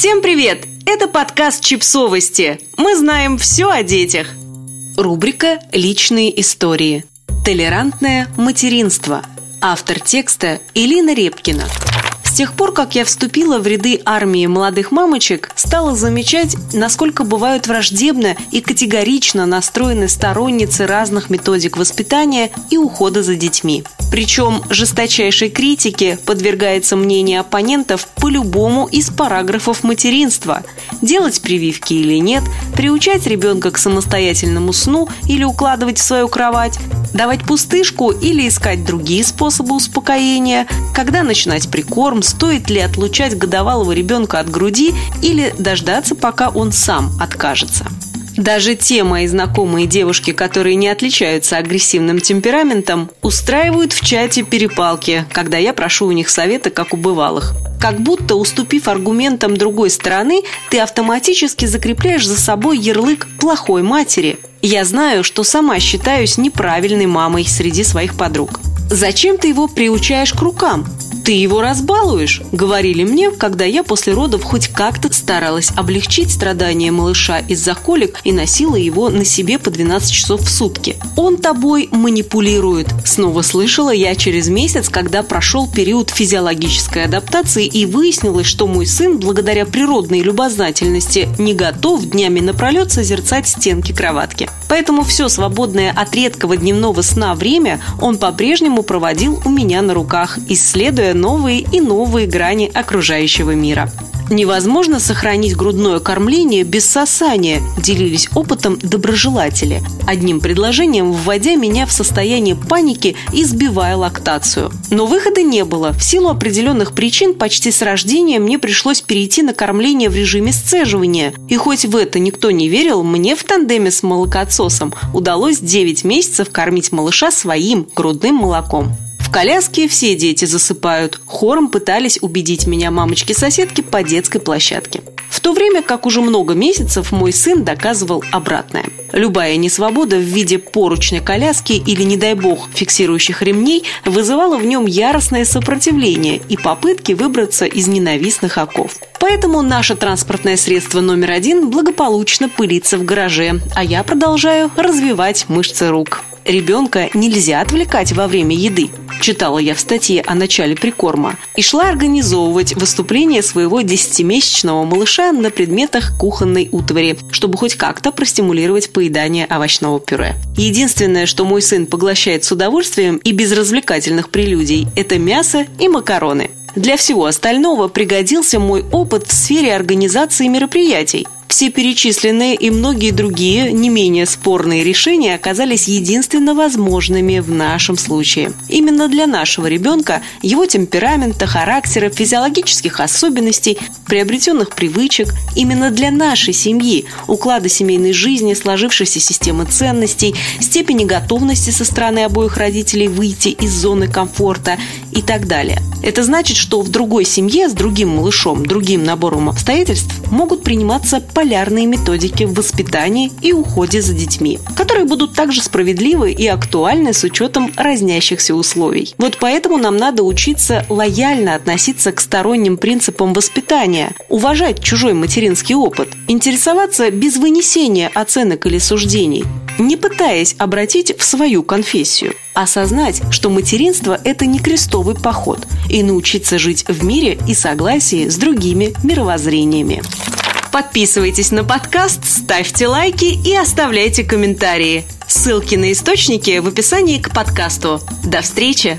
Всем привет! Это подкаст «Чипсовости». Мы знаем все о детях. Рубрика «Личные истории». Толерантное материнство. Автор текста Элина Репкина. С тех пор, как я вступила в ряды армии молодых мамочек, стала замечать, насколько бывают враждебно и категорично настроены сторонницы разных методик воспитания и ухода за детьми. Причем жесточайшей критике подвергается мнение оппонентов по любому из параграфов материнства. Делать прививки или нет, приучать ребенка к самостоятельному сну или укладывать в свою кровать, давать пустышку или искать другие способы успокоения, когда начинать прикорм, стоит ли отлучать годовалого ребенка от груди или дождаться, пока он сам откажется. Даже те мои знакомые девушки, которые не отличаются агрессивным темпераментом, устраивают в чате перепалки, когда я прошу у них совета, как у бывалых. Как будто, уступив аргументам другой стороны, ты автоматически закрепляешь за собой ярлык плохой матери. Я знаю, что сама считаюсь неправильной мамой среди своих подруг. Зачем ты его приучаешь к рукам? «Ты его разбалуешь», — говорили мне, когда я после родов хоть как-то старалась облегчить страдания малыша из-за колик и носила его на себе по 12 часов в сутки. «Он тобой манипулирует», — снова слышала я через месяц, когда прошел период физиологической адаптации и выяснилось, что мой сын, благодаря природной любознательности, не готов днями напролет созерцать стенки кроватки. Поэтому все свободное от редкого дневного сна время он по-прежнему проводил у меня на руках, исследуя новые и новые грани окружающего мира. Невозможно сохранить грудное кормление без сосания, делились опытом доброжелатели, одним предложением вводя меня в состояние паники и сбивая лактацию. Но выхода не было. В силу определенных причин почти с рождения мне пришлось перейти на кормление в режиме сцеживания. И хоть в это никто не верил, мне в тандеме с молокоотсосом удалось 9 месяцев кормить малыша своим грудным молоком. В коляске все дети засыпают. Хором пытались убедить меня мамочки-соседки по детской площадке. В то время как уже много месяцев мой сын доказывал обратное. Любая несвобода в виде поручной коляски или, не дай бог, фиксирующих ремней вызывала в нем яростное сопротивление и попытки выбраться из ненавистных оков. Поэтому наше транспортное средство номер один благополучно пылится в гараже, а я продолжаю развивать мышцы рук. Ребенка нельзя отвлекать во время еды читала я в статье о начале прикорма, и шла организовывать выступление своего десятимесячного малыша на предметах кухонной утвари, чтобы хоть как-то простимулировать поедание овощного пюре. Единственное, что мой сын поглощает с удовольствием и без развлекательных прелюдий, это мясо и макароны. Для всего остального пригодился мой опыт в сфере организации мероприятий. Все перечисленные и многие другие, не менее спорные решения оказались единственно возможными в нашем случае. Именно для нашего ребенка, его темперамента, характера, физиологических особенностей, приобретенных привычек, именно для нашей семьи, уклада семейной жизни, сложившейся системы ценностей, степени готовности со стороны обоих родителей выйти из зоны комфорта и так далее. Это значит, что в другой семье с другим малышом, другим набором обстоятельств могут приниматься полярные методики в воспитании и уходе за детьми, которые будут также справедливы и актуальны с учетом разнящихся условий. Вот поэтому нам надо учиться лояльно относиться к сторонним принципам воспитания, уважать чужой материнский опыт, интересоваться без вынесения оценок или суждений, не пытаясь обратить в свою конфессию. Осознать, что материнство – это не крестовый поход, и научиться жить в мире и согласии с другими мировоззрениями. Подписывайтесь на подкаст, ставьте лайки и оставляйте комментарии. Ссылки на источники в описании к подкасту. До встречи!